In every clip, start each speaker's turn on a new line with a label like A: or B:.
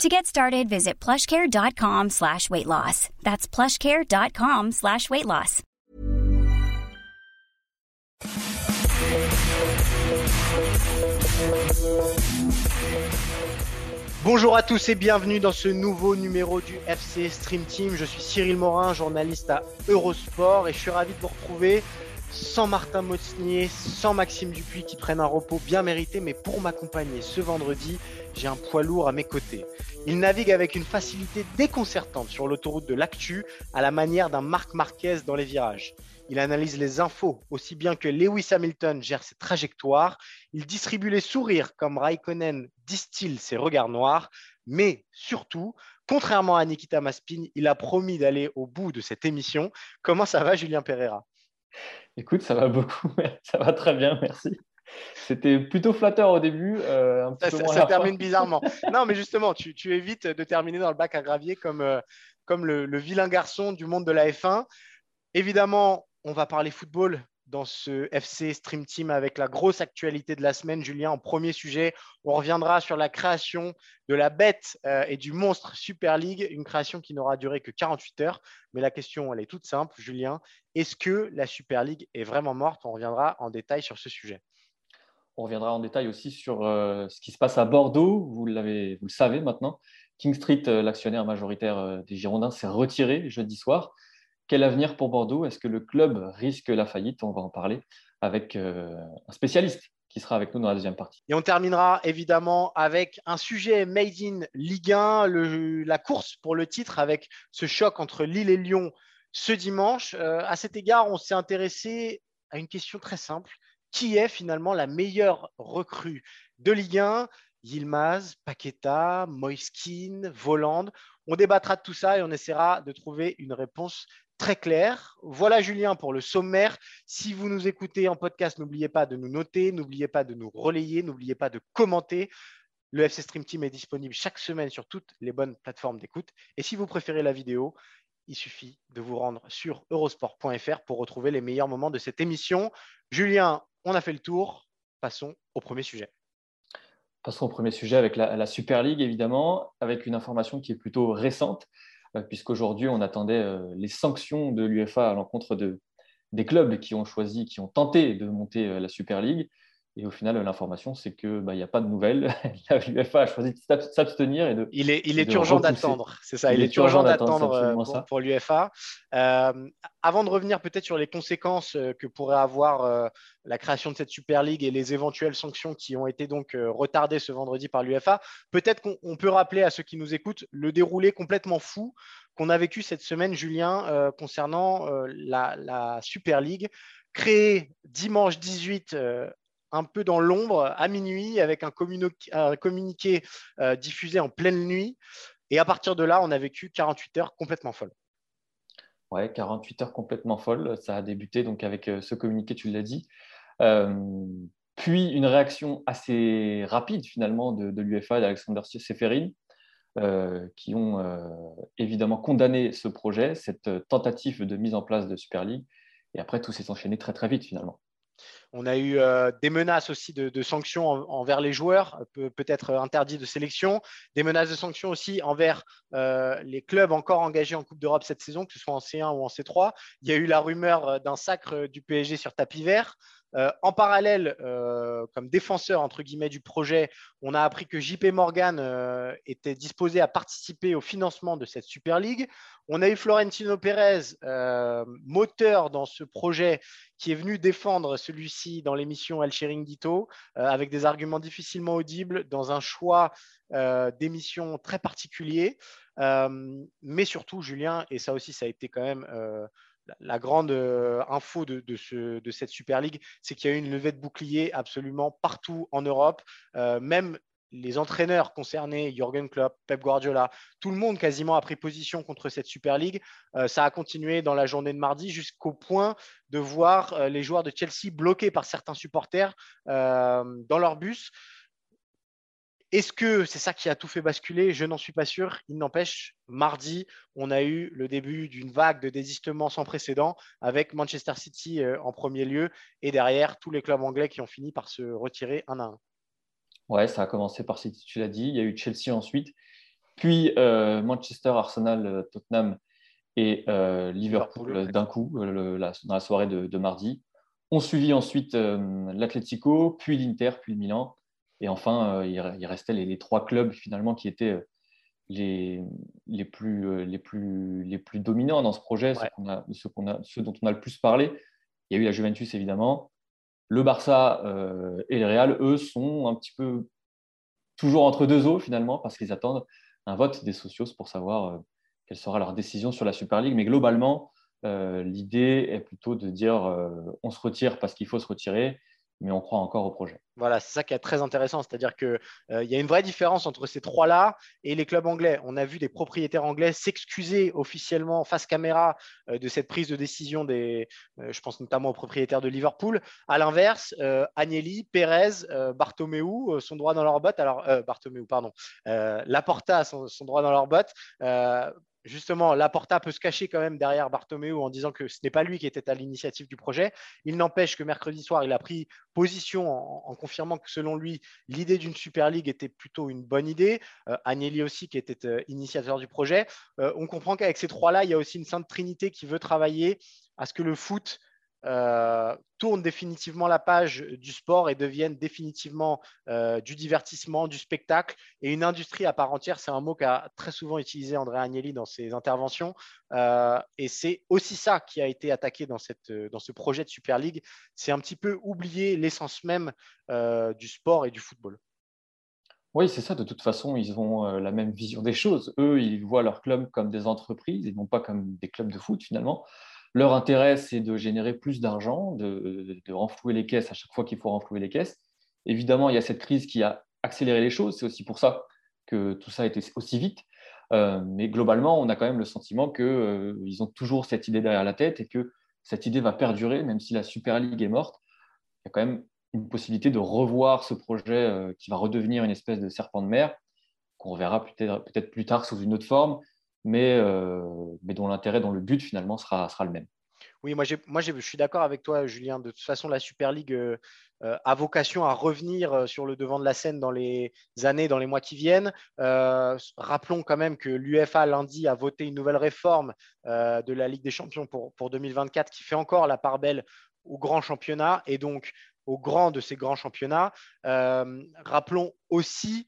A: To get started, visit plushcare.com slash weight loss. That's plushcare.com slash weight loss.
B: Bonjour à tous et bienvenue dans ce nouveau numéro du FC Stream Team. Je suis Cyril Morin, journaliste à Eurosport et je suis ravi de vous retrouver sans Martin Motsnier, sans Maxime Dupuis qui prennent un repos bien mérité, mais pour m'accompagner ce vendredi, j'ai un poids lourd à mes côtés. Il navigue avec une facilité déconcertante sur l'autoroute de l'actu, à la manière d'un Marc Marquez dans les virages. Il analyse les infos aussi bien que Lewis Hamilton gère ses trajectoires. Il distribue les sourires comme Raikkonen distille ses regards noirs. Mais surtout, contrairement à Nikita Maspin, il a promis d'aller au bout de cette émission. Comment ça va, Julien Pereira?
C: Écoute, ça va beaucoup. Ça va très bien, merci. C'était plutôt flatteur au début.
B: Euh, ça, termine bizarrement. non, mais justement, tu, évites de terminer dans le bac à gravier comme, euh, comme le, le, vilain garçon du monde de la F1. Évidemment, on va parler football dans ce FC Stream Team avec la grosse actualité de la semaine. Julien, en premier sujet, on reviendra sur la création de la bête euh, et du monstre Super League, une création qui n'aura duré que 48 heures. Mais la question, elle est toute simple, Julien. Est-ce que la Super League est vraiment morte? On reviendra en détail sur ce sujet.
C: On reviendra en détail aussi sur euh, ce qui se passe à Bordeaux. Vous, le savez maintenant. King Street, euh, l'actionnaire majoritaire des Girondins, s'est retiré jeudi soir. Quel avenir pour Bordeaux? Est-ce que le club risque la faillite? On va en parler avec euh, un spécialiste qui sera avec nous dans la deuxième partie.
B: Et on terminera évidemment avec un sujet made in Ligue 1, la course pour le titre avec ce choc entre Lille et Lyon ce dimanche. Euh, à cet égard, on s'est intéressé à une question très simple. Qui est finalement la meilleure recrue de Ligue 1 Yilmaz, Paqueta, Moiskin, Voland. On débattra de tout ça et on essaiera de trouver une réponse très clair. Voilà Julien pour le sommaire. Si vous nous écoutez en podcast, n'oubliez pas de nous noter, n'oubliez pas de nous relayer, n'oubliez pas de commenter. Le FC Stream Team est disponible chaque semaine sur toutes les bonnes plateformes d'écoute. Et si vous préférez la vidéo, il suffit de vous rendre sur eurosport.fr pour retrouver les meilleurs moments de cette émission. Julien, on a fait le tour. Passons au premier sujet.
C: Passons au premier sujet avec la, Super League, évidemment, avec une information qui est plutôt récente. Euh, puisqu'aujourd'hui, on attendait euh, les sanctions de l'UFA à l'encontre de, des clubs qui ont choisi, qui ont tenté de monter euh, la Super League. Et au final, l'information, c'est qu'il bah, n'y a pas de nouvelles. L'UFA a choisi de s'abstenir. Et de,
B: il est, il est urgent d'attendre, c'est ça. Il, est, urgent d'attendre pour, pour l'UFA. Euh, avant de revenir peut-être sur les conséquences que pourrait avoir la création de cette Super League et les éventuelles sanctions qui ont été donc retardées ce vendredi par l'UFA, peut-être qu'on peut rappeler à ceux qui nous écoutent le déroulé complètement fou qu'on a vécu cette semaine, Julien, concernant la, la, Super League créée dimanche 18 un peu dans l'ombre à minuit avec un, communiqué, euh, diffusé en pleine nuit. Et à partir de là, on a vécu 48 heures complètement folles.
C: Ouais, 48 heures complètement folles. Ça a débuté donc avec euh, ce communiqué, tu l'as dit. Euh, puis une réaction assez rapide finalement de, l'UFA et d'Alexander Seferin, qui ont évidemment condamné ce projet, cette tentative de mise en place de Super League. Et après, tout s'est enchaîné très très vite finalement.
B: On a eu euh, des menaces aussi de, sanctions envers les joueurs, peut-être interdits de sélection, des menaces de sanctions aussi envers euh, les clubs encore engagés en Coupe d'Europe cette saison, que ce soit en C1 ou en C3. Il y a eu la rumeur euh, d'un sacre du PSG sur tapis vert. Euh, en parallèle, euh, comme défenseur entre guillemets du projet, on a appris que JP Morgan euh, était disposé à participer au financement de cette Super League. On a eu Florentino Pérez, moteur dans ce projet, qui est venu défendre celui-ci dans l'émission El Chiringuito, avec des arguments difficilement audibles, dans un choix d'émission très particulier. mais surtout, Julien, et ça aussi, ça a été quand même la grande euh, info de, cette Super League, c'est qu'il y a eu une levée de bouclier absolument partout en Europe. Euh, même les entraîneurs concernés, Jürgen Klopp, Pep Guardiola, tout le monde quasiment a pris position contre cette Super League. Euh, ça a continué dans la journée de mardi jusqu'au point de voir les joueurs de Chelsea bloqués par certains supporters dans leur bus. Est-ce que c'est ça qui a tout fait basculer? Je n'en suis pas sûr. Il n'empêche, mardi, on a eu le début d'une vague de désistement sans précédent avec Manchester City en premier lieu et derrière tous les clubs anglais qui ont fini par se retirer un à un.
C: Ouais, ça a commencé par City, tu l'as dit. Il y a eu Chelsea ensuite, puis euh, Manchester, Arsenal, euh, Tottenham et euh, Liverpool, d'un coup dans la soirée de, mardi. On suivit ensuite l'Atlético, puis l'Inter, puis le Milan. Et enfin, il, restait les, trois clubs finalement qui étaient les, les, plus, les, plus, les plus dominants dans ce projet, ceux, ceux dont on a le plus parlé. Il y a eu la Juventus évidemment, le Barça euh, et le Real, eux, sont un petit peu toujours entre deux eaux finalement, parce qu'ils attendent un vote des socios pour savoir euh, quelle sera leur décision sur la Super League. Mais globalement, euh, l'idée est plutôt de dire on se retire parce qu'il faut se retirer mais on croit encore au projet.
B: Voilà, c'est ça qui est très intéressant, c'est-à-dire qu'il euh, y a une vraie différence entre ces trois-là et les clubs anglais. On a vu des propriétaires anglais s'excuser officiellement face caméra euh, de cette prise de décision des, euh, je pense notamment aux propriétaires de Liverpool. À l'inverse, Agnelli, Pérez, Bartomeu sont droits dans leur botte. Alors, Bartomeu, pardon, Laporta sont, sont droits dans leur botte justement, Laporta peut se cacher quand même derrière Bartomeu en disant que ce n'est pas lui qui était à l'initiative du projet. Il n'empêche que mercredi soir, il a pris position en, confirmant que selon lui, l'idée d'une Super League était plutôt une bonne idée. Euh, Agnelli aussi, qui était euh, initiateur du projet. Euh, on comprend qu'avec ces trois-là, il y a aussi une sainte trinité qui veut travailler à ce que le foot euh, tournent définitivement la page du sport et deviennent définitivement euh, du divertissement, du spectacle et une industrie à part entière. C'est un mot qu'a très souvent utilisé André Agnelli dans ses interventions. Euh, et c'est aussi ça qui a été attaqué dans, ce projet de Super League. C'est un petit peu oublier l'essence même du sport et du football.
C: Oui, c'est ça. De toute façon, ils ont la même vision des choses. Eux, ils voient leurs clubs comme des entreprises et non pas comme des clubs de foot finalement. Leur intérêt, c'est de générer plus d'argent, de, renflouer les caisses à chaque fois qu'il faut renflouer les caisses. Évidemment, il y a cette crise qui a accéléré les choses. C'est aussi pour ça que tout ça a été aussi vite. Euh, mais globalement, on a quand même le sentiment qu'ils euh, ont toujours cette idée derrière la tête et que cette idée va perdurer, même si la Super League est morte. Il y a quand même une possibilité de revoir ce projet euh, qui va redevenir une espèce de serpent de mer, qu'on verra peut-être plus tard sous une autre forme, mais, euh, mais dont l'intérêt, dont le but finalement sera, le même.
B: Oui, moi, je suis d'accord avec toi, Julien. De toute façon, la Super League euh, euh, a vocation à revenir sur le devant de la scène dans les années, dans les mois qui viennent. rappelons quand même que l'UFA lundi a voté une nouvelle réforme de la Ligue des Champions pour 2024 qui fait encore la part belle au grand championnat et donc au grand de ces grands championnats. rappelons aussi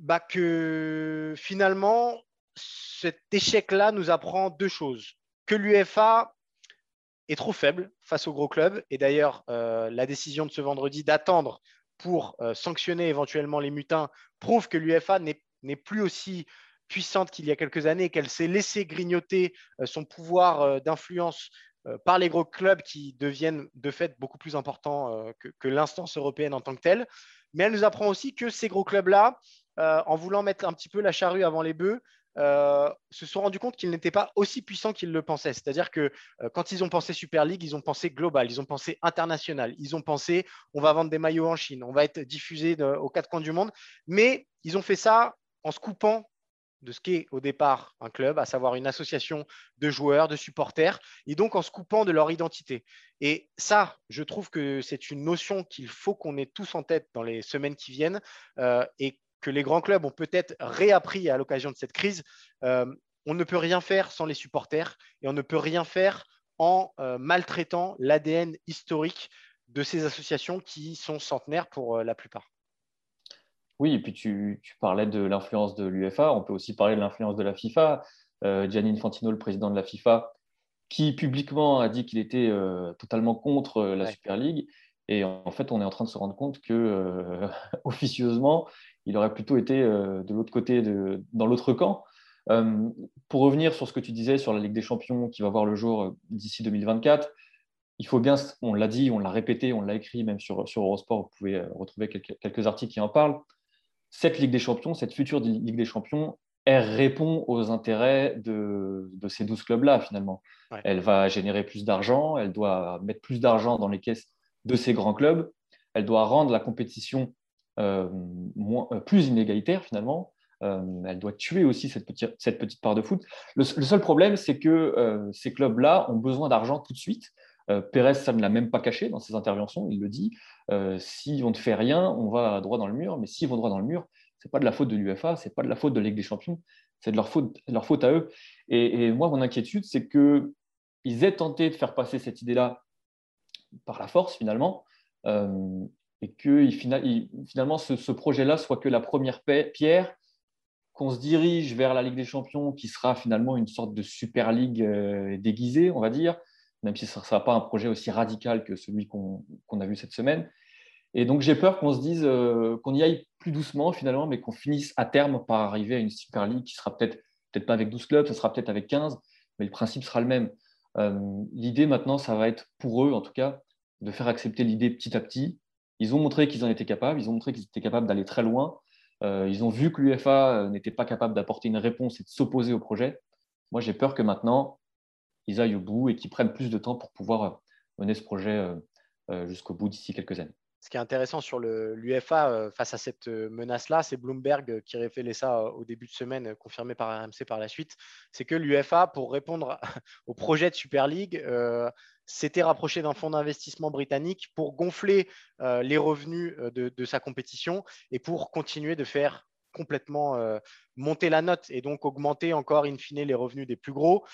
B: bah, que finalement, cet échec-là nous apprend deux choses. Que l'UFA est trop faible face aux gros clubs. Et d'ailleurs, euh, la décision de ce vendredi d'attendre pour euh, sanctionner éventuellement les mutins prouve que l'UFA n'est plus aussi puissante qu'il y a quelques années qu'elle s'est laissé grignoter euh, son pouvoir d'influence par les gros clubs qui deviennent de fait beaucoup plus importants que, que l'instance européenne en tant que telle. Mais elle nous apprend aussi que ces gros clubs-là euh, en voulant mettre un petit peu la charrue avant les bœufs, euh, se sont rendus compte qu'ils n'étaient pas aussi puissants qu'ils le pensaient. C'est-à-dire que euh, quand ils ont pensé Super League, ils ont pensé global, ils ont pensé international, ils ont pensé on va vendre des maillots en Chine, on va être diffusé aux quatre coins du monde. Mais ils ont fait ça en se coupant de ce qu'est au départ un club, à savoir une association de joueurs, de supporters, et donc en se coupant de leur identité. Et ça, je trouve que c'est une notion qu'il faut qu'on ait tous en tête dans les semaines qui viennent, et que les grands clubs ont peut-être réappris à l'occasion de cette crise. Euh, on ne peut rien faire sans les supporters et on ne peut rien faire en euh, maltraitant l'ADN historique de ces associations qui sont centenaires pour euh, la plupart.
C: Oui, et puis tu, parlais de l'influence de l'UFA, on peut aussi parler de l'influence de la FIFA. Gianni Infantino, le président de la FIFA, qui publiquement a dit qu'il était totalement contre la Super League. Et en fait, on est en train de se rendre compte que, officieusement, il aurait plutôt été euh, de l'autre côté, de, dans l'autre camp. Euh, pour revenir sur ce que tu disais sur la Ligue des Champions qui va voir le jour euh, d'ici 2024, il faut bien, on l'a dit, on l'a répété, on l'a écrit même sur, sur Eurosport, vous pouvez retrouver quelques, quelques articles qui en parlent. Cette Ligue des Champions, cette future Ligue des Champions, elle répond aux intérêts de, ces 12 clubs-là, finalement. Elle va générer plus d'argent, elle doit mettre plus d'argent dans les caisses de ces grands clubs, elle doit rendre la compétition euh, euh, plus inégalitaire, finalement. Euh, elle doit tuer aussi cette petite, cette petite part de foot. Le, seul problème, c'est que ces clubs-là ont besoin d'argent tout de suite. Pérez, ça ne l'a même pas caché dans ses interventions, il le dit. si on ne fait rien, on va droit dans le mur, mais s'ils vont droit dans le mur, c'est pas de la faute de l'UFA, c'est pas de la faute de la des Champions, c'est de leur faute, leur faute à eux. Et, moi, mon inquiétude, c'est qu'ils aient tenté de faire passer cette idée-là par la force, finalement, euh, et que finalement, ce, projet-là soit que la première pierre, qu'on se dirige vers la Ligue des Champions, qui sera finalement une sorte de Super League euh, déguisée, on va dire, même si ce ne sera pas un projet aussi radical que celui qu'on a vu cette semaine. Et donc, j'ai peur qu'on se dise euh, qu'on y aille plus doucement finalement, mais qu'on finisse à terme par arriver à une Super League qui sera peut-être peut-être pas avec 12 clubs, ça sera peut-être avec 15, mais le principe sera le même. Euh, l'idée maintenant, ça va être pour eux, en tout cas, de faire accepter l'idée petit à petit. Ils ont montré qu'ils en étaient capables, ils ont montré qu'ils étaient capables d'aller très loin. Euh, ils ont vu que l'UFA n'était pas capable d'apporter une réponse et de s'opposer au projet. Moi, j'ai peur que maintenant, ils aillent au bout et qu'ils prennent plus de temps pour pouvoir mener ce projet jusqu'au bout d'ici quelques années
B: ce qui est intéressant sur l'UFA euh, face à cette euh, menace-là, c'est Bloomberg euh, qui révélait ça au début de semaine, confirmé par RMC par la suite, c'est que l'UFA, pour répondre au projet de Super League, s'était rapproché d'un fonds d'investissement britannique pour gonfler les revenus de, sa compétition et pour continuer de faire complètement monter la note et donc augmenter encore in fine les revenus des plus gros.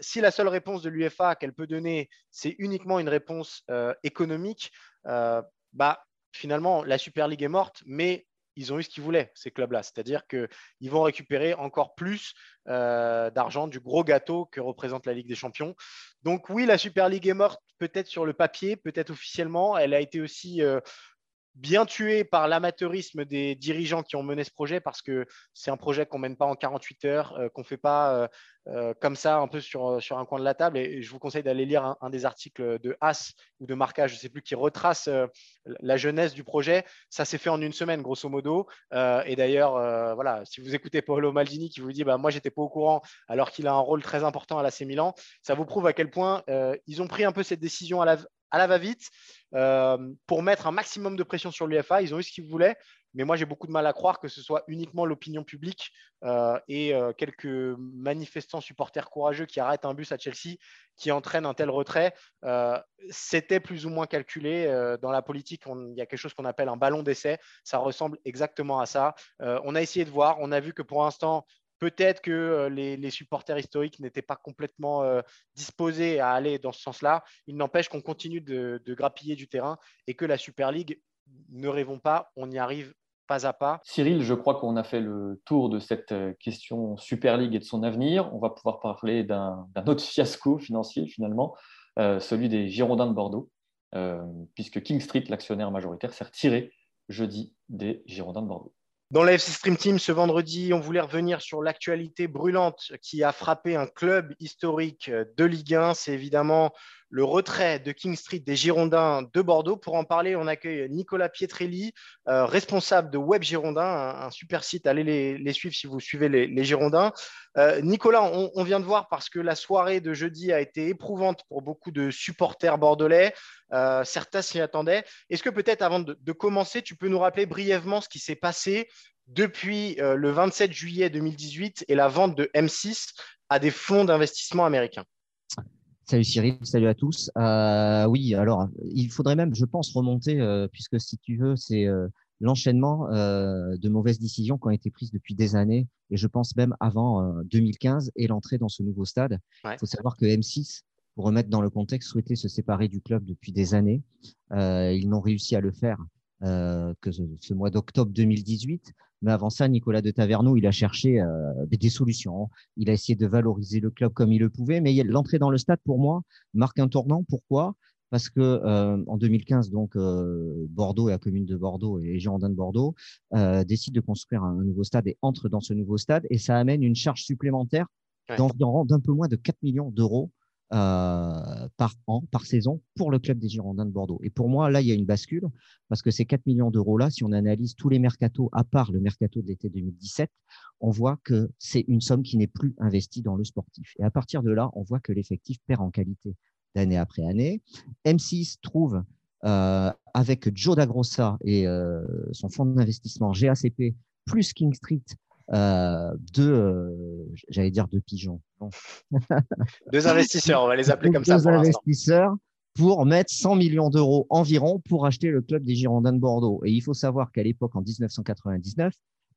B: si la seule réponse de l'UFA qu'elle peut donner, c'est uniquement une réponse économique, bah, finalement, la Super League est morte, mais ils ont eu ce qu'ils voulaient, ces clubs-là. C'est-à-dire qu'ils vont récupérer encore plus euh, d'argent du gros gâteau que représente la Ligue des Champions. Donc oui, la Super League est morte peut-être sur le papier, peut-être officiellement. Elle a été aussi euh, bien tué par l'amateurisme des dirigeants qui ont mené ce projet parce que c'est un projet qu'on ne mène pas en 48 heures, euh, qu'on fait pas euh, euh, comme ça un peu sur, sur un coin de la table. Et, je vous conseille d'aller lire un, des articles de As ou de Marca, je ne sais plus, qui retrace la jeunesse du projet. Ça s'est fait en une semaine, grosso modo. et d'ailleurs, voilà, si vous écoutez Paolo Maldini qui vous dit bah, Moi, j'étais pas au courant alors qu'il a un rôle très important à l'AC Milan, ça vous prouve à quel point ils ont pris un peu cette décision à la, à la va-vite euh, pour mettre un maximum de pression sur l'UFA. Ils ont eu ce qu'ils voulaient, mais moi j'ai beaucoup de mal à croire que ce soit uniquement l'opinion publique euh, et euh, quelques manifestants supporters courageux qui arrêtent un bus à Chelsea qui entraînent un tel retrait. C'était plus ou moins calculé. dans la politique, il y a quelque chose qu'on appelle un ballon d'essai. Ça ressemble exactement à ça. on a essayé de voir. On a vu que pour l'instant, Peut-être que euh, les, supporters historiques n'étaient pas complètement euh, disposés à aller dans ce sens-là. Il n'empêche qu'on continue de, grappiller du terrain et que la Super League, ne rêvons pas, on y arrive pas à pas.
C: Cyril, je crois qu'on a fait le tour de cette euh, question Super League et de son avenir. On va pouvoir parler d'un autre fiasco financier finalement, celui des Girondins de Bordeaux, puisque King Street, l'actionnaire majoritaire, s'est retiré jeudi des Girondins de Bordeaux.
B: Dans la FC Stream Team, ce vendredi, on voulait revenir sur l'actualité brûlante qui a frappé un club historique de Ligue 1. C'est évidemment le retrait de King Street des Girondins de Bordeaux. Pour en parler, on accueille Nicolas Pietrelli, euh, responsable de Web Girondins, un, super site. Allez les, suivre si vous suivez les, Girondins. Euh, Nicolas, on, vient de voir parce que la soirée de jeudi a été éprouvante pour beaucoup de supporters bordelais. Euh, certains s'y attendaient. Est-ce que peut-être avant de, commencer, tu peux nous rappeler brièvement ce qui s'est passé depuis le 27 juillet 2018 et la vente de M6 à des fonds d'investissement américains?
D: Salut Cyril, salut à tous. Euh, oui, alors il faudrait même, je pense, remonter, euh, puisque si tu veux, c'est euh, l'enchaînement de mauvaises décisions qui ont été prises depuis des années, et je pense même avant 2015 et l'entrée dans ce nouveau stade. Il faut savoir que M6, pour remettre dans le contexte, souhaitait se séparer du club depuis des années. ils n'ont réussi à le faire que ce mois d'octobre 2018. Mais avant ça, Nicolas de Taverneau, il a cherché euh, des solutions. Il a essayé de valoriser le club comme il le pouvait. Mais l'entrée dans le stade, pour moi, marque un tournant. Pourquoi? Parce que euh, en 2015, donc euh, Bordeaux et la commune de Bordeaux et les Girondins de Bordeaux décident de construire un, nouveau stade et entrent dans ce nouveau stade. Et ça amène une charge supplémentaire d'environ d'un peu moins de 4 millions d'euros euh, par an, par saison, pour le club des Girondins de Bordeaux. Et pour moi, là, il y a une bascule, parce que ces 4 millions d'euros-là, si on analyse tous les mercatos, à part le mercato de l'été 2017, on voit que c'est une somme qui n'est plus investie dans le sportif. Et à partir de là, on voit que l'effectif perd en qualité d'année après année. M6 trouve, euh, avec Joe Dagrossa et euh, son fonds d'investissement GACP, plus King Street, euh, euh, j'allais dire deux pigeons.
B: deux investisseurs, on va les appeler comme ça.
D: Deux investisseurs pour mettre 100 millions d'euros environ pour acheter le club des Girondins de Bordeaux. Et il faut savoir qu'à l'époque, en 1999,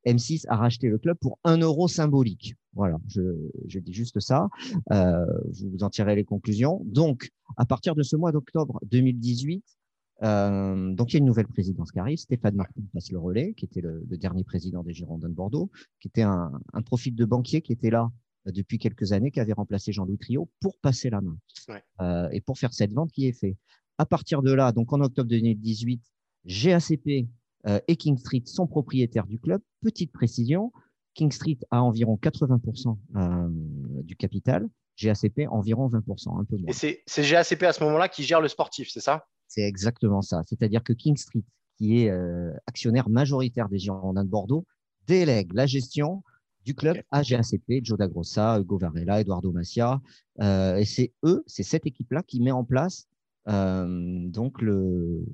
D: M6 a racheté le club pour un euro symbolique. Voilà, je, je dis juste ça. Euh, vous en tirez les conclusions. Donc, à partir de ce mois d'octobre 2018, euh, donc, il y a une nouvelle présidence qui arrive. Stéphane Martin passe le relais, qui était le, dernier président des Girondins de Bordeaux, qui était un, profil de banquier qui était là depuis quelques années, qui avait remplacé Jean-Louis Trio pour passer la main euh, et pour faire cette vente qui est faite. À partir de là, donc en octobre 2018, GACP et King Street sont propriétaires du club. Petite précision, King Street a environ 80% du capital, GACP environ 20%, un peu moins.
B: Et c'est GACP à ce moment-là qui gère le sportif, c'est ça?
D: C'est exactement ça. C'est-à-dire que King Street, qui est euh, actionnaire majoritaire des Girondins de Bordeaux, délègue la gestion du club à GACP, Joe Dagrossa, Hugo Varela, Eduardo Macia. Euh, et c'est eux, c'est cette équipe-là qui met en place euh, donc le,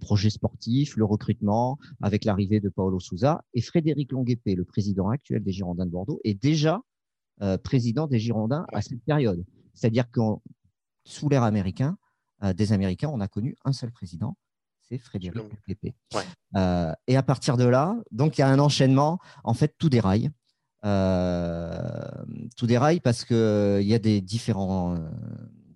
D: projet sportif, le recrutement, avec l'arrivée de Paolo Souza. Et Frédéric Longuepé, le président actuel des Girondins de Bordeaux, est déjà président des Girondins à cette période. C'est-à-dire que sous l'ère américain, euh, des Américains, on a connu un seul président, c'est Frédéric. Euh, et à partir de là, donc il y a un enchaînement. En fait, tout déraille. Euh, tout déraille parce qu'il y a des différents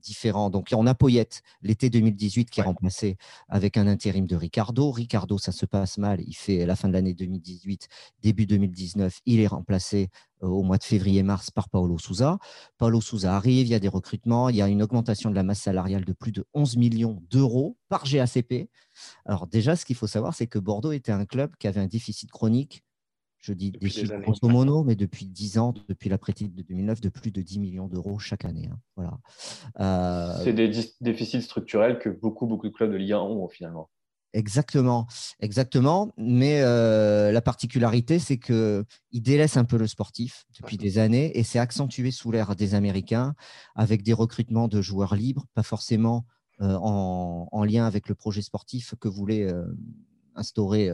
D: différents. Donc, on a Poyette, l'été 2018, qui est remplacé avec un intérim de Ricardo. Ricardo, ça se passe mal. Il fait la fin de l'année 2018, début 2019. Il est remplacé euh, au mois de février-mars par Paolo Souza. Paolo Souza arrive, il y a des recrutements, il y a une augmentation de la masse salariale de plus de 11 millions d'euros par GACP. Alors déjà, ce qu'il faut savoir, c'est que Bordeaux était un club qui avait un déficit chronique je dis des chiffres grosso modo, mais depuis 10 ans, depuis la titre de 2009, de plus de 10 millions d'euros chaque année. Hein. Voilà.
C: Euh, C'est des déficits structurels que beaucoup, beaucoup de clubs de Ligue 1 ont finalement.
D: Exactement, exactement. Mais euh, la particularité, c'est qu'il délaisse un peu le sportif depuis des années et c'est accentué sous l'ère des Américains avec des recrutements de joueurs libres, pas forcément euh, en, lien avec le projet sportif que voulait instaurer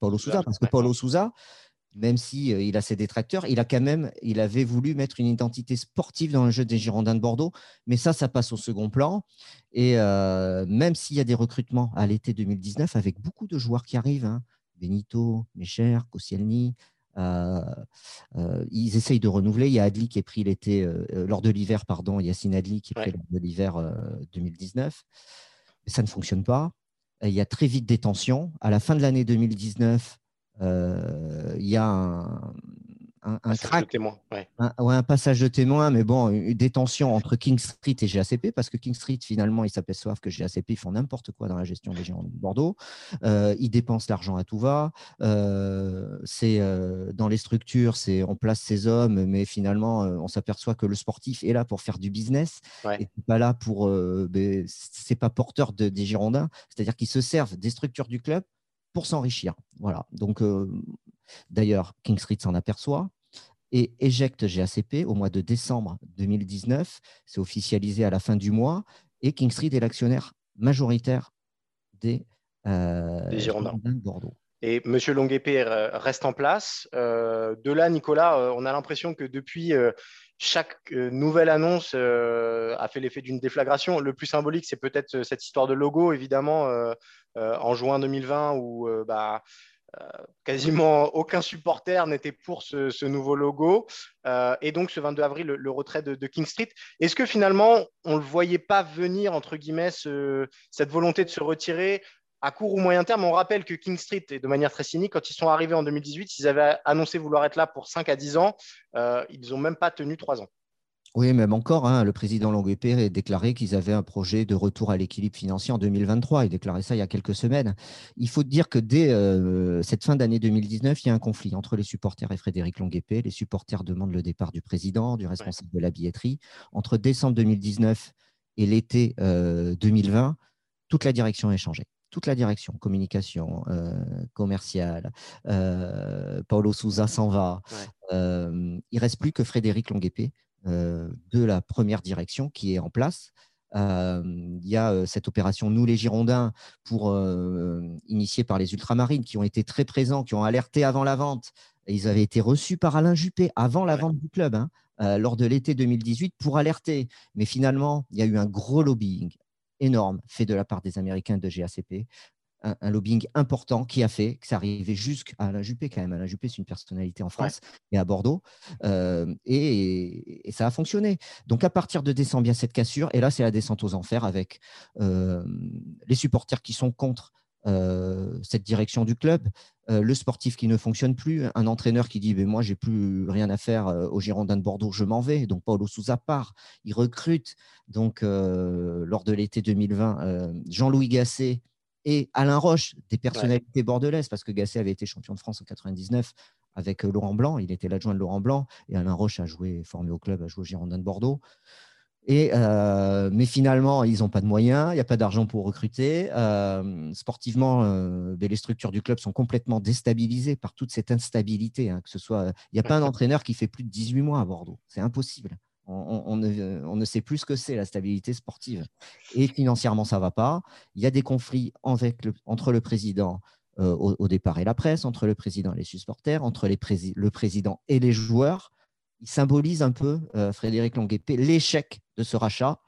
D: Paulo Souza. Parce que Paulo Souza, même si euh, il a ses détracteurs, il a quand même, il avait voulu mettre une identité sportive dans le jeu des Girondins de Bordeaux, mais ça, ça passe au second plan. Et euh, même s'il y a des recrutements à l'été 2019 avec beaucoup de joueurs qui arrivent, hein, Benito, Mecher, Koscielny, euh, ils essayent de renouveler. Il y a Adli qui est pris l'été lors de l'hiver, pardon, Yacine Adli qui est pris lors de l'hiver 2019. Mais ça ne fonctionne pas. Il y a très vite des tensions. À la fin de l'année 2019, euh, il y a un, un, un
B: passage de témoin.
D: Ouais. Un, passage de témoin, mais bon, une détention entre King Street et GACP, parce que King Street, finalement, ils s'aperçoivent que GACP, ils font n'importe quoi dans la gestion des géants de Bordeaux. Euh, ils dépensent l'argent à tout va. Euh, c'est euh, dans les structures, c'est on place ses hommes, mais finalement, on s'aperçoit que le sportif est là pour faire du business et pas là pour. c'est pas porteur de, des Girondins, c'est-à-dire qu'ils se servent des structures du club pour s'enrichir. Voilà. Donc, euh, d'ailleurs, King Street s'en aperçoit et éjecte GACP au mois de décembre 2019. C'est officialisé à la fin du mois et King Street est l'actionnaire majoritaire des,
B: euh, Girondins de Bordeaux. Et M. Longuepé reste en place. Euh, de là, Nicolas, on a l'impression que depuis, chaque nouvelle annonce a fait l'effet d'une déflagration. Le plus symbolique, c'est peut-être cette histoire de logo, évidemment, euh, en juin 2020 où euh, bah, euh, quasiment aucun supporter n'était pour ce, nouveau logo. et donc, ce 22 avril, le, retrait de, King Street. Est-ce que finalement, on ne le voyait pas venir, entre guillemets, cette volonté de se retirer? À court ou moyen terme On rappelle que King Street, et de manière très cynique, quand ils sont arrivés en 2018, ils avaient annoncé vouloir être là pour 5 à 10 ans. ils n'ont même pas tenu 3 ans.
D: Oui, même encore, hein, le président Longuepé a déclaré qu'ils avaient un projet de retour à l'équilibre financier en 2023. Il déclaré ça il y a quelques semaines. Il faut dire que dès euh, cette fin d'année 2019, il y a un conflit entre les supporters et Frédéric Longuepé. Les supporters demandent le départ du président, du responsable de la billetterie. Entre décembre 2019 et l'été 2020, euh, toute la direction a changé toute la direction, communication, euh, commerciale. Euh, Paulo Souza s'en va. Euh, il reste plus que Frédéric Longuepé euh, de la première direction qui est en place. il y a cette opération Nous les Girondins, pour, initiée par les Ultramarines, qui ont été très présents, qui ont alerté avant la vente. ils avaient été reçus par Alain Juppé avant la vente du club, hein, lors de l'été 2018, pour alerter. Mais finalement, il y a eu un gros lobbying énorme fait de la part des Américains de GACP. Un, lobbying important qui a fait que ça arrivait jusqu'à Alain Juppé quand même. Alain Juppé, c'est une personnalité en France et à Bordeaux. Euh, et, ça a fonctionné. Donc à partir de décembre, il y a cette cassure. Et là, c'est la descente aux enfers avec euh, les supporters qui sont contre cette direction du club, le sportif qui ne fonctionne plus, un entraîneur qui dit mais moi j'ai plus rien à faire au Girondins de Bordeaux, je m'en vais. Donc Paulo Souza part, il recrute. Donc lors de l'été 2020 Jean-Louis Gasset et Alain Roche, des personnalités bordelaises, parce que Gasset avait été champion de France en 99 avec euh, Laurent Blanc, il était l'adjoint de Laurent Blanc, et Alain Roche a joué, formé au club, a joué au Girondin de Bordeaux. Et, euh, mais finalement, ils n'ont pas de moyens, il n'y a pas d'argent pour recruter. Euh, sportivement, ben, les structures du club sont complètement déstabilisées par toute cette instabilité. Hein, que ce soit, il n'y a pas un entraîneur qui fait plus de 18 mois à Bordeaux. C'est impossible. On, ne, sait plus ce que c'est la stabilité sportive. Et financièrement, ça ne va pas. Il y a des conflits entre le président euh, au, départ et la presse, entre le président et les supporters, entre le président et les joueurs. Il symbolise un peu, euh, Frédéric Longuepé, l'échec de ce rachat.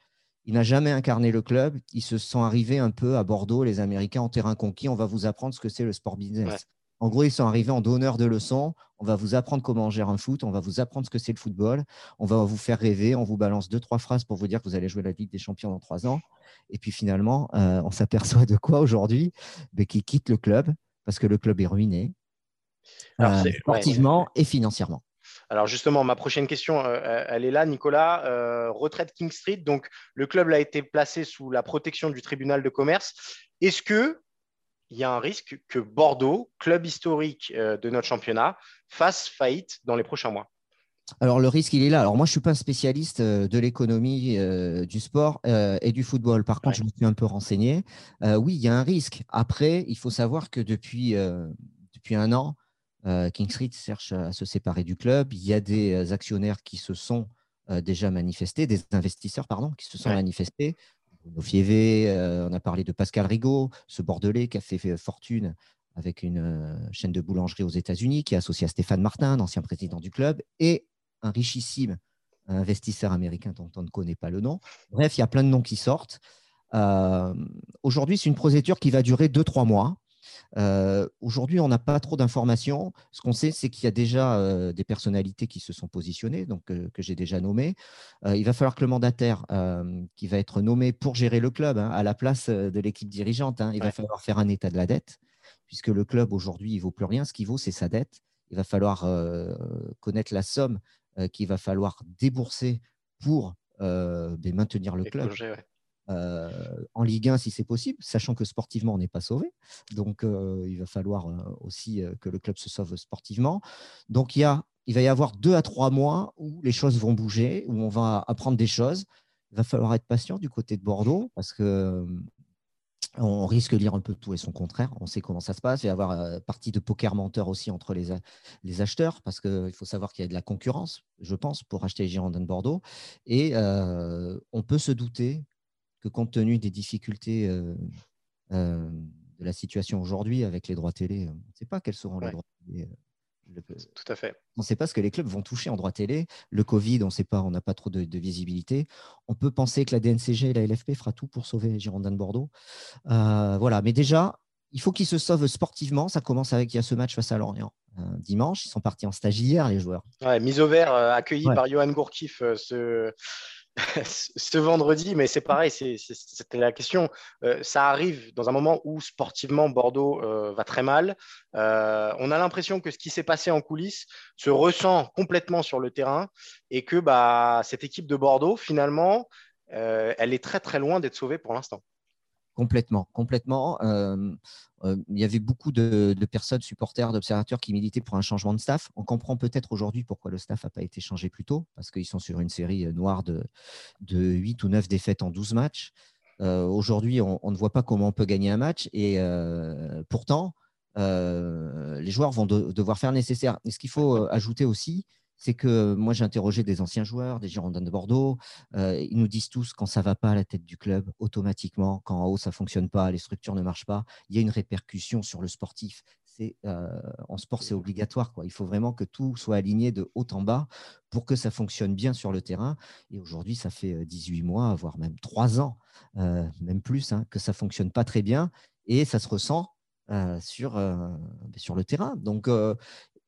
D: Il n'a jamais incarné le club. Ils se sont arrivés un peu à Bordeaux, les Américains, en terrain conquis. On va vous apprendre ce que c'est le sport business. En gros, ils sont arrivés en donneur de leçons. On va vous apprendre comment on gère un foot. On va vous apprendre ce que c'est le football. On va vous faire rêver. On vous balance deux, trois phrases pour vous dire que vous allez jouer la Ligue des Champions dans trois ans. Et puis finalement, euh, on s'aperçoit de quoi aujourd'hui? Ben, Qu'ils quittent le club parce que le club est ruiné, euh, sportivement et financièrement.
B: Alors justement, ma prochaine question, euh, elle est là, Nicolas. retraite King Street, donc le club a été placé sous la protection du tribunal de commerce. Est-ce que il y a un risque que Bordeaux, club historique euh, de notre championnat, fasse faillite dans les prochains mois?
D: Alors le risque, il est là. Alors moi, je ne suis pas un spécialiste euh, de l'économie euh, du sport et du football. Par contre, je me suis un peu renseigné. oui, il y a un risque. Après, il faut savoir que depuis, depuis un an, King Street cherche à se séparer du club. Il y a des actionnaires qui se sont déjà manifestés, des investisseurs, pardon, qui se sont manifestés. Bruno Fievé, euh, on a parlé de Pascal Rigaud, ce Bordelais qui a fait fortune avec une euh, chaîne de boulangerie aux États-Unis, qui est associé à Stéphane Martin, ancien président du club, et un richissime investisseur américain dont on ne connaît pas le nom. Bref, il y a plein de noms qui sortent. Euh, aujourd'hui, c'est une procédure qui va durer 2-3 mois. Euh, aujourd'hui, on n'a pas trop d'informations. Ce qu'on sait, c'est qu'il y a déjà euh, des personnalités qui se sont positionnées, donc euh, que j'ai déjà nommées. il va falloir que le mandataire qui va être nommé pour gérer le club hein, à la place de l'équipe dirigeante, hein, il va falloir faire un état de la dette, puisque le club aujourd'hui, il vaut plus rien. Ce qui vaut, c'est sa dette. Il va falloir connaître la somme qu'il va falloir débourser pour ben, maintenir le club. Euh, en Ligue 1 si c'est possible, sachant que sportivement on n'est pas sauvé. Donc euh, il va falloir euh, aussi que le club se sauve sportivement. Donc il, y a, il va y avoir deux à trois mois où les choses vont bouger, où on va apprendre des choses. Il va falloir être patient du côté de Bordeaux parce que on risque de lire un peu tout et son contraire. On sait comment ça se passe. Il va y avoir partie de poker menteur aussi entre les, les acheteurs, parce qu'il faut savoir qu'il y a de la concurrence, je pense, pour acheter les Girondins de Bordeaux. Et on peut se douter que compte tenu des difficultés euh, euh, de la situation aujourd'hui avec les droits télé, on ne sait pas quels seront les droits télé.
B: Euh, Tout à fait.
D: On ne sait pas ce que les clubs vont toucher en droit télé. Le Covid, on ne sait pas, on n'a pas trop de, visibilité. On peut penser que la DNCG et la LFP fera tout pour sauver Girondins de Bordeaux. voilà, mais déjà, il faut qu'ils se sauvent sportivement. Ça commence avec il y a ce match face à Lorient dimanche. Ils sont partis en stage hier, les joueurs.
B: Ouais, mise au vert, accueilli par Johan Gourkif, ce, ce vendredi, mais c'est pareil, c'était la question. Euh, ça arrive dans un moment où sportivement Bordeaux euh, va très mal. Euh, on a l'impression que ce qui s'est passé en coulisses se ressent complètement sur le terrain et que bah, cette équipe de Bordeaux, finalement, elle est très très loin d'être sauvée pour l'instant.
D: Complètement, complètement. Euh, euh, il y avait beaucoup de, personnes, supporters, d'observateurs qui militaient pour un changement de staff. On comprend peut-être aujourd'hui pourquoi le staff n'a pas été changé plus tôt, parce qu'ils sont sur une série noire de, de 8 ou 9 défaites en 12 matchs. aujourd'hui, on, ne voit pas comment on peut gagner un match, et pourtant, les joueurs vont devoir faire le nécessaire. Et ce qu'il faut ajouter aussi, c'est que moi j'ai interrogé des anciens joueurs, des Girondins de Bordeaux. Euh, ils nous disent tous quand ça va pas à la tête du club, automatiquement, quand en haut ça fonctionne pas, les structures ne marchent pas, il y a une répercussion sur le sportif. C'est euh, en sport c'est obligatoire quoi. Il faut vraiment que tout soit aligné de haut en bas pour que ça fonctionne bien sur le terrain. Et aujourd'hui ça fait 18 euh, mois, voire même 3 ans, même plus, hein, que ça fonctionne pas très bien et ça se ressent sur, sur le terrain. Donc,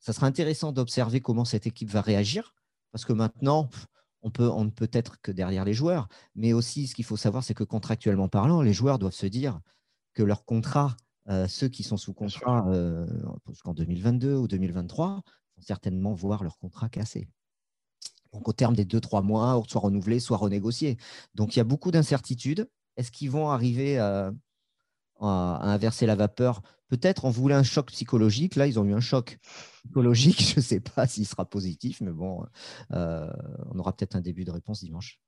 D: ça sera intéressant d'observer comment cette équipe va réagir, parce que maintenant, on, peut, on ne peut être que derrière les joueurs, mais aussi ce qu'il faut savoir, c'est que contractuellement parlant, les joueurs doivent se dire que leur contrat, euh, ceux qui sont sous contrat euh, jusqu'en 2022 ou 2023, vont certainement voir leur contrat cassé. Donc au terme des deux, trois mois, soit renouvelé, soit renégocié. Donc il y a beaucoup d'incertitudes. Est-ce qu'ils vont arriver à, à inverser la vapeur Peut-être on voulait un choc psychologique. Là, ils ont eu un choc psychologique. Je ne sais pas s'il sera positif, mais bon, euh, on aura peut-être un début de réponse dimanche.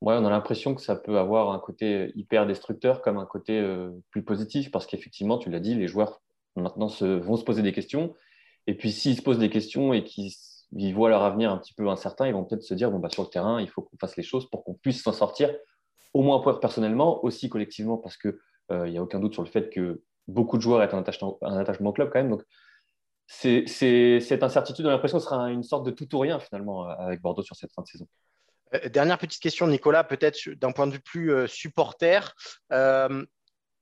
C: Ouais, on a l'impression que ça peut avoir un côté hyper destructeur comme un côté euh, plus positif, parce qu'effectivement, tu l'as dit, les joueurs maintenant vont se poser des questions. Et puis, s'ils se posent des questions et qu'ils voient leur avenir un petit peu incertain, ils vont peut-être se dire bon, bah, sur le terrain, il faut qu'on fasse les choses pour qu'on puisse s'en sortir, au moins personnellement, aussi collectivement, parce qu'il euh, n'y a aucun doute sur le fait que beaucoup de joueurs ont un attachement, au club quand même. Donc, c'est, cette incertitude, on a l'impression sera une sorte de tout ou rien finalement euh, avec Bordeaux sur cette fin de saison.
B: Euh, dernière petite question, Nicolas, peut-être d'un point de vue plus supporter.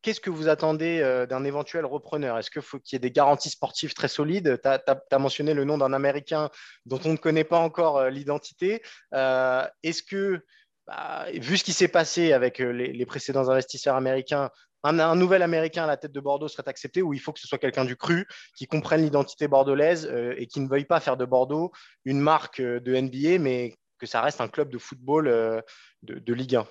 B: Qu'est-ce que vous attendez d'un éventuel repreneur? Est-ce qu'il faut qu'il y ait des garanties sportives très solides? Tu as, mentionné le nom d'un Américain dont on ne connaît pas encore l'identité. Est-ce que, bah, vu ce qui s'est passé avec les, précédents investisseurs américains, un, nouvel Américain à la tête de Bordeaux serait accepté ou il faut que ce soit quelqu'un du cru qui comprenne l'identité bordelaise euh, et qui ne veuille pas faire de Bordeaux une marque euh, de NBA, mais que ça reste un club de football euh, de, Ligue 1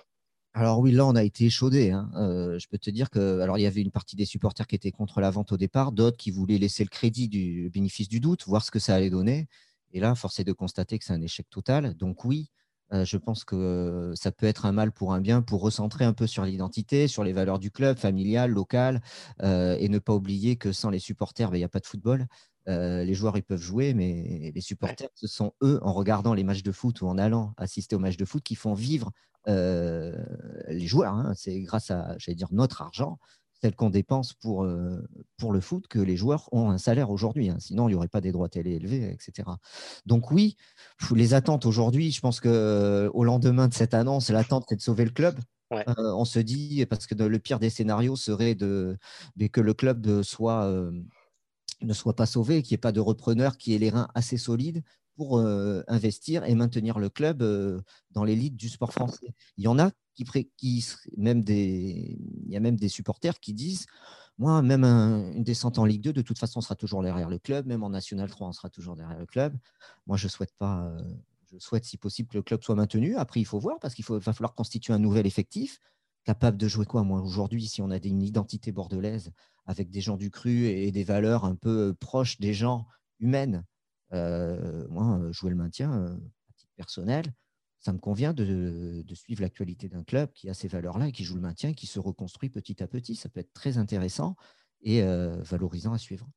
D: alors oui, là, on a été échaudé. Hein. je peux te dire que, alors il y avait une partie des supporters qui étaient contre la vente au départ, d'autres qui voulaient laisser le crédit du bénéfice du doute, voir ce que ça allait donner. Et là, force est de constater que c'est un échec total. Donc oui, je pense que ça peut être un mal pour un bien pour recentrer un peu sur l'identité, sur les valeurs du club, familial, local, euh, et ne pas oublier que sans les supporters, ben, il n'y a pas de football. Euh, les joueurs, ils peuvent jouer, mais les supporters, ce sont eux, en regardant les matchs de foot ou en allant assister aux matchs de foot, qui font vivre les joueurs. Hein. C'est grâce à, j'allais dire, notre argent, celle qu'on dépense pour, euh, pour le foot que les joueurs ont un salaire aujourd'hui. Hein. Sinon, il n'y aurait pas des droits télé élevés, etc. Donc oui, les attentes aujourd'hui, je pense qu'au euh, lendemain de cette annonce, l'attente, c'est de sauver le club. Euh, on se dit, parce que le pire des scénarios serait de, que le club soit, ne soit pas sauvé, qu'il n'y ait pas de repreneur qui ait les reins assez solides pour investir et maintenir le club dans l'élite du sport français. Il y en a qui, même des, il y a même des supporters qui disent moi, même une descente en Ligue 2, de toute façon, on sera toujours derrière le club. Même en National 3, on sera toujours derrière le club. Moi, je souhaite pas. Euh, je souhaite, si possible, que le club soit maintenu. Après, il faut voir parce qu'il va falloir constituer un nouvel effectif capable de jouer quoi Moi, aujourd'hui, si on a une identité bordelaise avec des gens du cru et des valeurs un peu proches des gens humaines, euh, moi, jouer le maintien, euh, à titre personnel, ça me convient de, suivre l'actualité d'un club qui a ces valeurs-là et qui joue le maintien, qui se reconstruit petit à petit. Ça peut être très intéressant et euh, valorisant à suivre.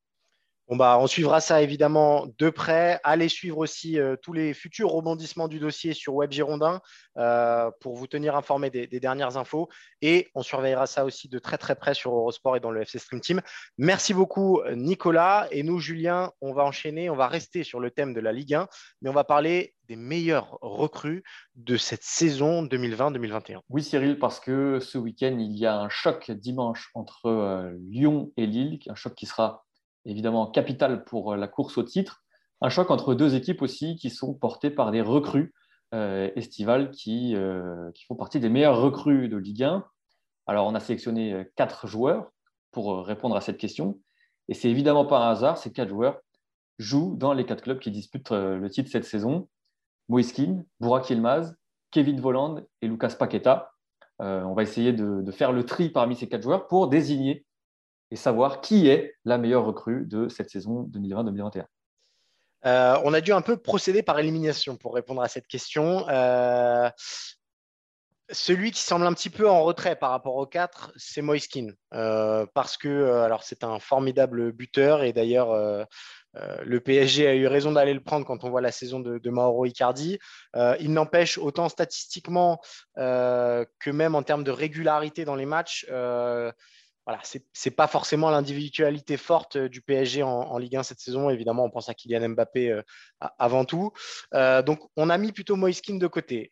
B: Bah, on suivra ça évidemment de près. Allez suivre aussi euh, tous les futurs rebondissements du dossier sur Web Girondin euh, pour vous tenir informé des, dernières infos. Et on surveillera ça aussi de très très près sur Eurosport et dans le FC Stream Team. Merci beaucoup Nicolas. Et nous, Julien, on va enchaîner, on va rester sur le thème de la Ligue 1, mais on va parler des meilleurs recrues de cette saison 2020-2021.
C: Oui Cyril, parce que ce week-end, il y a un choc dimanche entre euh, Lyon et Lille, un choc qui sera évidemment capital pour euh, la course au titre. Un choc entre deux équipes aussi qui sont portées par des recrues. estivales qui, qui font partie des meilleurs recrues de Ligue 1. Alors, on a sélectionné quatre joueurs pour répondre à cette question. Et c'est évidemment pas un hasard, ces quatre joueurs jouent dans les quatre clubs qui disputent le titre cette saison. Moiskin, Burak Yilmaz, Kevin Voland et Lucas Paqueta. on va essayer de, faire le tri parmi ces quatre joueurs pour désigner et savoir qui est la meilleure recrue de cette saison 2020-2021.
B: Euh, on a dû un peu procéder par élimination pour répondre à cette question. Euh, celui qui semble un petit peu en retrait par rapport aux quatre, c'est Moiskin. Euh, parce que c'est un formidable buteur et d'ailleurs le PSG a eu raison d'aller le prendre quand on voit la saison de, de Mauro Icardi. il n'empêche autant statistiquement que même en termes de régularité dans les matchs voilà, ce n'est pas forcément l'individualité forte euh, du PSG en, Ligue 1 cette saison. Évidemment, on pense à Kylian Mbappé euh, avant tout. Euh, donc, on a mis plutôt Moiskin de côté.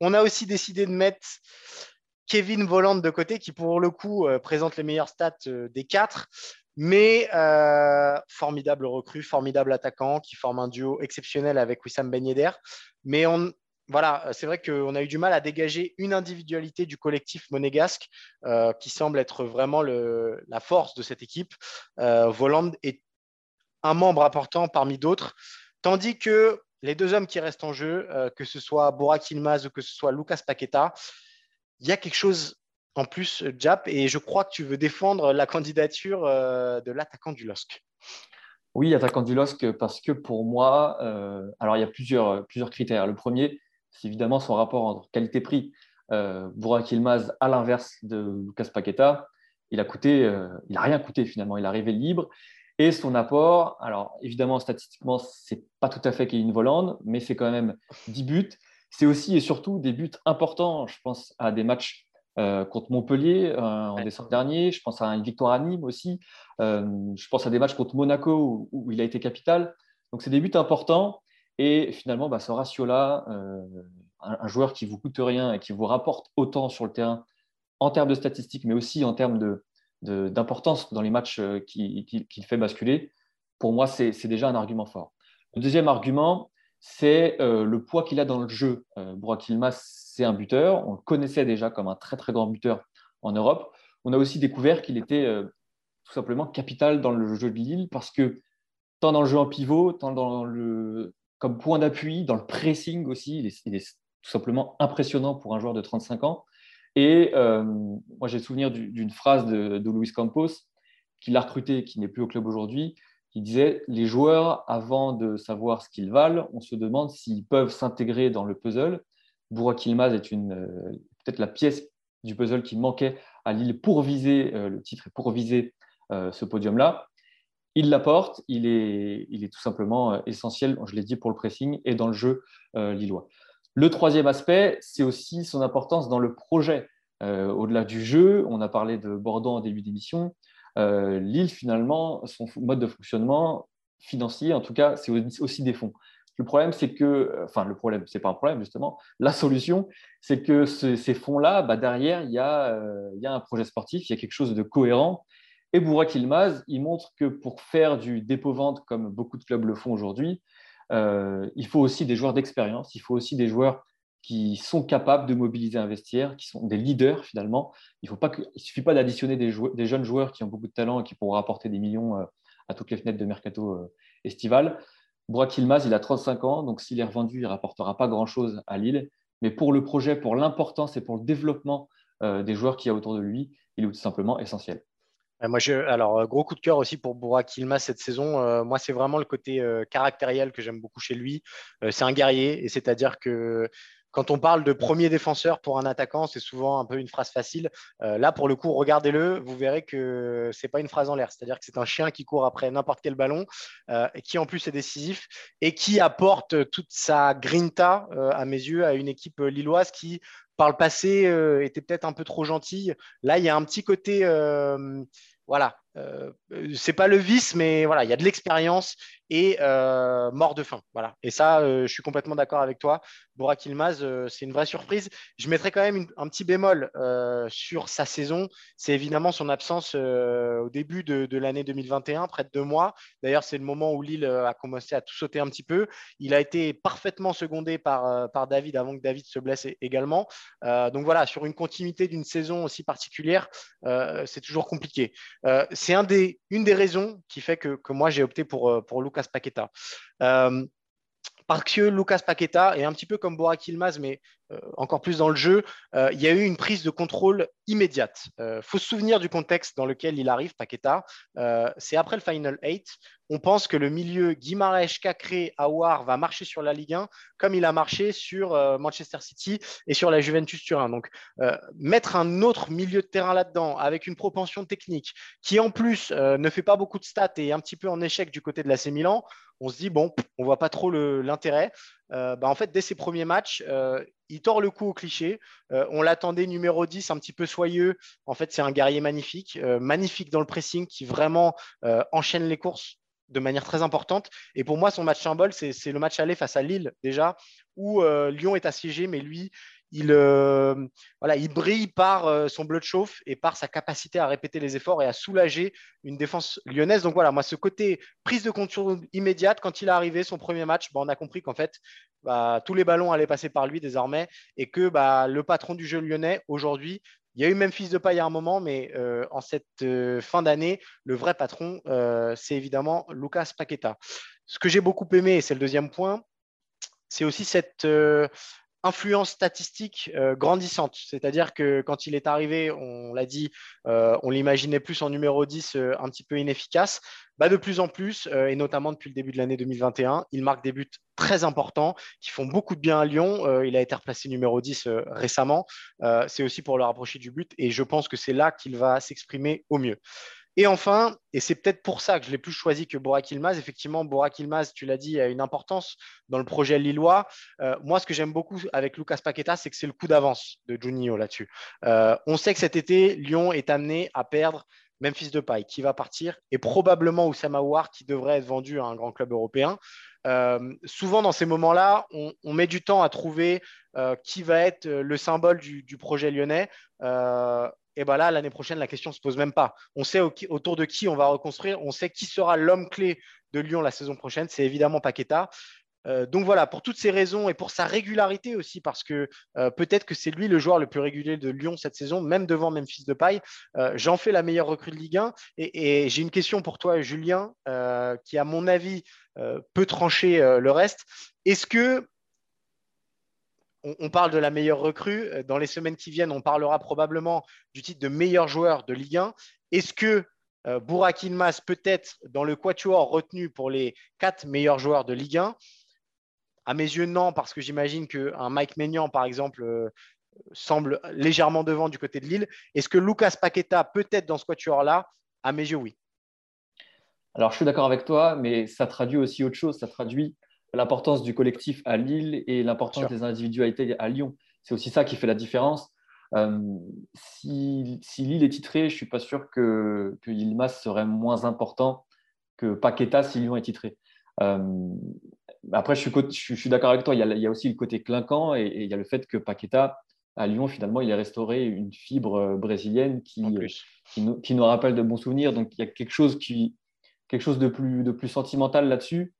B: on a aussi décidé de mettre Kevin Voland de côté, qui pour le coup présente les meilleures stats des quatre. Mais formidable recrue, formidable attaquant qui forme un duo exceptionnel avec Wissam Ben Yedder. Mais on, voilà, c'est vrai qu'on a eu du mal à dégager une individualité du collectif monégasque euh, qui semble être vraiment la force de cette équipe. Euh, Voland est un membre important parmi d'autres, tandis que les deux hommes qui restent en jeu, euh, que ce soit Borak Ilmaz ou que ce soit Lucas Paqueta, il y a quelque chose en plus, Jap, et je crois que tu veux défendre la candidature de l'attaquant du LOSC.
C: Oui, attaquant du LOSC, parce que pour moi, alors il y a plusieurs critères. Le premier, c'est évidemment son rapport entre qualité-prix. Euh, Burak à l'inverse de Lucas Paqueta, il a coûté, euh, il a rien coûté finalement, il est arrivé libre. Et son apport, alors évidemment statistiquement, c'est pas tout à fait une volante, mais c'est quand même 10 buts. C'est aussi et surtout des buts importants. Je pense à des matchs euh, contre Montpellier en décembre dernier. Je pense à une victoire à Nîmes aussi. je pense à des matchs contre Monaco où il a été capital. Donc c'est des buts importants. Et finalement, bah, ce ratio-là, euh, un, joueur qui vous coûte rien et qui vous rapporte autant sur le terrain en termes de statistiques, mais aussi en termes d'importance dans les matchs euh, qu'il fait basculer, pour moi, c'est déjà un argument fort. Le deuxième argument, c'est euh, le poids qu'il a dans le jeu. Euh, Burak c'est un buteur. On le connaissait déjà comme un très très grand buteur en Europe. On a aussi découvert qu'il était tout simplement capital dans le jeu de Lille parce que tant dans le jeu en pivot, tant dans le, comme point d'appui, dans le pressing aussi. Il est, tout simplement impressionnant pour un joueur de 35 ans. Et euh, moi, j'ai le souvenir d'une phrase de, de, Luis Campos, qui l'a recruté, qui n'est plus au club aujourd'hui, qui disait Les joueurs, avant de savoir ce qu'ils valent, on se demande s'ils peuvent s'intégrer dans le puzzle. Burak Ilmaz est euh, peut-être la pièce du puzzle qui manquait à Lille pour viser euh, le titre et pour viser ce podium-là il l'apporte, il est, il est tout simplement euh, essentiel, je l'ai dit, pour le pressing et dans le jeu euh, lillois. Le troisième aspect, c'est aussi son importance dans le projet. Euh, au-delà du jeu, on a parlé de Bordeaux en début d'émission. Lille, finalement, son mode de fonctionnement financier, en tout cas, c'est aussi des fonds. Le problème, c'est que, enfin, le problème, c'est pas un problème justement. La solution, c'est que ces fonds-là, bah, derrière, il y, il y a un projet sportif, il y a quelque chose de cohérent et Bourak Ilmaz, il montre que pour faire du dépôt-vente, comme beaucoup de clubs le font aujourd'hui, euh, il faut aussi des joueurs d'expérience, il faut aussi des joueurs qui sont capables de mobiliser un vestiaire, qui sont des leaders finalement. Il ne suffit pas d'additionner des, jeunes joueurs qui ont beaucoup de talent et qui pourront apporter des millions euh, à toutes les fenêtres de mercato euh, estival. Bourak il a 35 ans, donc s'il est revendu, il ne rapportera pas grand-chose à Lille. Mais pour le projet, pour l'importance et pour le développement des joueurs qu'il y a autour de lui, il est tout simplement essentiel.
B: Euh, moi, alors, euh, gros coup de cœur aussi pour Burak Ilmaz cette saison. Euh, moi, c'est vraiment le côté caractériel que j'aime beaucoup chez lui. c'est un guerrier, et c'est-à-dire que quand on parle de premier défenseur pour un attaquant, c'est souvent un peu une phrase facile. là, pour le coup, regardez-le, vous verrez que c'est pas une phrase en l'air. C'est-à-dire que c'est un chien qui court après n'importe quel ballon, qui en plus est décisif et qui apporte toute sa grinta, à mes yeux, à une équipe lilloise qui par le passé était peut-être un peu trop gentille. Là, il y a un petit côté voilà, euh, c'est pas le vice, mais voilà, il y a de l'expérience et euh, mort de faim. Voilà. Et ça, euh, je suis complètement d'accord avec toi. Burak Ilmaz, euh, c'est une vraie surprise. Je mettrais quand même un petit bémol sur sa saison. C'est évidemment son absence au début de, l'année 2021, près de deux mois. D'ailleurs, c'est le moment où Lille a commencé à tout sauter un petit peu. Il a été parfaitement secondé par David avant que David se blesse également. donc voilà, sur une continuité d'une saison aussi particulière, c'est toujours compliqué. C'est une des raisons qui fait que, moi j'ai opté pour, pour Lucas Paqueta. Euh, parce que Lucas Paqueta est un petit peu comme Borak Ilmaz, mais euh, encore plus dans le jeu, euh, il y a eu une prise de contrôle immédiate. Il faut se souvenir du contexte dans lequel il arrive, Paqueta. c'est après le Final 8 on pense que le milieu Guimaraes, Cacré, Aouar va marcher sur la Ligue 1 comme il a marché sur euh, Manchester City et sur la Juventus Turin. Donc, euh, mettre un autre milieu de terrain là-dedans avec une propension technique qui, en plus, euh, ne fait pas beaucoup de stats et est un petit peu en échec du côté de l'AC Milan, on se dit, bon, on voit pas trop l'intérêt. Bah, en fait, dès ses premiers matchs, il tord le coup au cliché. on l'attendait numéro 10, un petit peu soyeux. En fait, c'est un guerrier magnifique, magnifique dans le pressing qui vraiment enchaîne les courses de manière très importante. Et pour moi, son match symbole, c'est le match aller face à Lille déjà, où euh, Lyon est assiégé, mais lui, il, euh, voilà, il brille par euh, son bleu de chauffe et par sa capacité à répéter les efforts et à soulager une défense lyonnaise. Donc voilà, moi, ce côté prise de contrôle immédiate, quand il est arrivé, son premier match, bah, on a compris qu'en fait, bah, tous les ballons allaient passer par lui désormais et que bah, le patron du jeu lyonnais, aujourd'hui, il y a eu même Fils de Paille à un moment, mais euh, en cette fin d'année, le vrai patron, c'est évidemment Lucas Paqueta. Ce que j'ai beaucoup aimé, et c'est le deuxième point, c'est aussi cette influence statistique grandissante. C'est-à-dire que quand il est arrivé, on l'a dit, on l'imaginait plus en numéro 10, un petit peu inefficace. Bah, de plus en plus, euh, et notamment depuis le début de l'année 2021, il marque des buts très importants qui font beaucoup de bien à Lyon. Euh, il a été replacé numéro 10 euh, récemment. c'est aussi pour le rapprocher du but et je pense que c'est là qu'il va s'exprimer au mieux. Et enfin, et c'est peut-être pour ça que je l'ai plus choisi que Borak Ilmaz, effectivement, Borak Ilmaz, tu l'as dit, a une importance dans le projet lillois. moi, ce que j'aime beaucoup avec Lucas Paqueta, c'est que c'est le coup d'avance de Juninho là-dessus. on sait que cet été, Lyon est amené à perdre Memphis Depay qui va partir et probablement Oussama Ouar qui devrait être vendu à un grand club européen. Euh, souvent dans ces moments-là, on, met du temps à trouver euh, qui va être le symbole du, projet lyonnais. Euh, et ben là, l'année prochaine, la question ne se pose même pas. On sait autour de qui on va reconstruire. On sait qui sera l'homme clé de Lyon la saison prochaine. C'est évidemment Paqueta. Euh, donc voilà, pour toutes ces raisons et pour sa régularité aussi, parce que euh, peut-être que c'est lui le joueur le plus régulier de Lyon cette saison, même devant Memphis de Paille. Euh, j'en fais la meilleure recrue de Ligue 1. Et, j'ai une question pour toi, Julien, qui, à mon avis, peut trancher le reste. Est-ce que on, parle de la meilleure recrue. Dans les semaines qui viennent, on parlera probablement du titre de meilleur joueur de Ligue 1. Est-ce que euh, Bourak peut-être dans le quatuor retenu pour les quatre meilleurs joueurs de Ligue 1 à mes yeux, non, parce que j'imagine qu'un Mike Maignan, par exemple, euh, semble légèrement devant du côté de Lille. Est-ce que Lucas Paqueta peut être dans ce quatuor-là? À mes yeux, oui.
C: Alors, je suis d'accord avec toi, mais ça traduit aussi autre chose. Ça traduit l'importance du collectif à Lille et l'importance des individualités à Lyon. C'est aussi ça qui fait la différence. Euh, si, Lille est titré, je ne suis pas sûr que, que Yilmaz serait moins important que Paqueta si Lyon est titré. Euh, après, je suis, suis d'accord avec toi. Il y, a, aussi le côté clinquant et, il y a le fait que Paqueta, à Lyon, finalement, il a restauré une fibre euh, brésilienne qui, qui nous, qui, nous, rappelle de bons souvenirs. Donc, il y a quelque chose, qui, quelque chose de, plus, de plus sentimental là-dessus.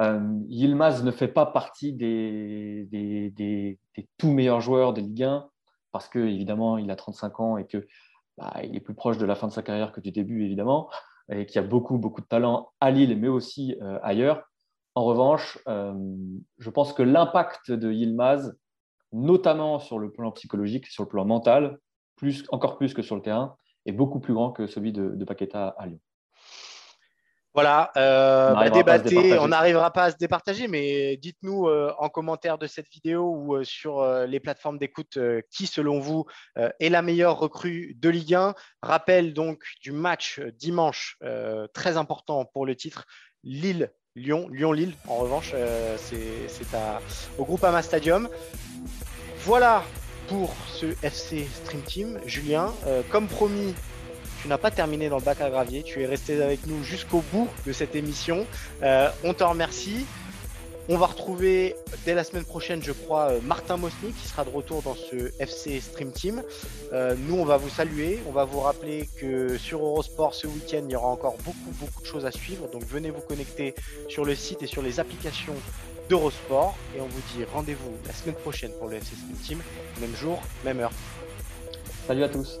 C: Euh, Yilmaz ne fait pas partie des, des, tout meilleurs joueurs de Ligue 1 parce que évidemment il a 35 ans et que bah, il est plus proche de la fin de sa carrière que du début évidemment et qu'il y a beaucoup beaucoup de talent à Lille mais aussi euh, ailleurs. En revanche, euh, je pense que l'impact de Yilmaz, notamment sur le plan psychologique, sur le plan mental, plus, encore plus que sur le terrain, est beaucoup plus grand que celui de, de Paqueta à Lyon.
B: Voilà, euh, bah, on n'arrivera pas à se départager, mais dites-nous euh, en commentaire de cette vidéo ou euh, sur euh, les plateformes d'écoute qui, selon vous, est la meilleure recrue de Ligue 1. Rappel donc du match dimanche, très important pour le titre, Lille-Lyon, Lyon-Lille, en revanche, c'est au Groupama Stadium. Voilà pour ce FC Stream Team. Julien, comme promis, tu n'as pas terminé dans le bac à gravier. Tu es resté avec nous jusqu'au bout de cette émission. Euh, on te remercie. On va retrouver dès la semaine prochaine, je crois, euh, Martin Mosny qui sera de retour dans ce FC Stream Team. Euh, nous, on va vous saluer. On va vous rappeler que sur Eurosport ce week-end, il y aura encore beaucoup, beaucoup de choses à suivre. Donc venez vous connecter sur le site et sur les applications d'Eurosport. Et on vous dit rendez-vous la semaine prochaine pour le FC Stream Team. Même jour, même heure.
C: Salut à tous.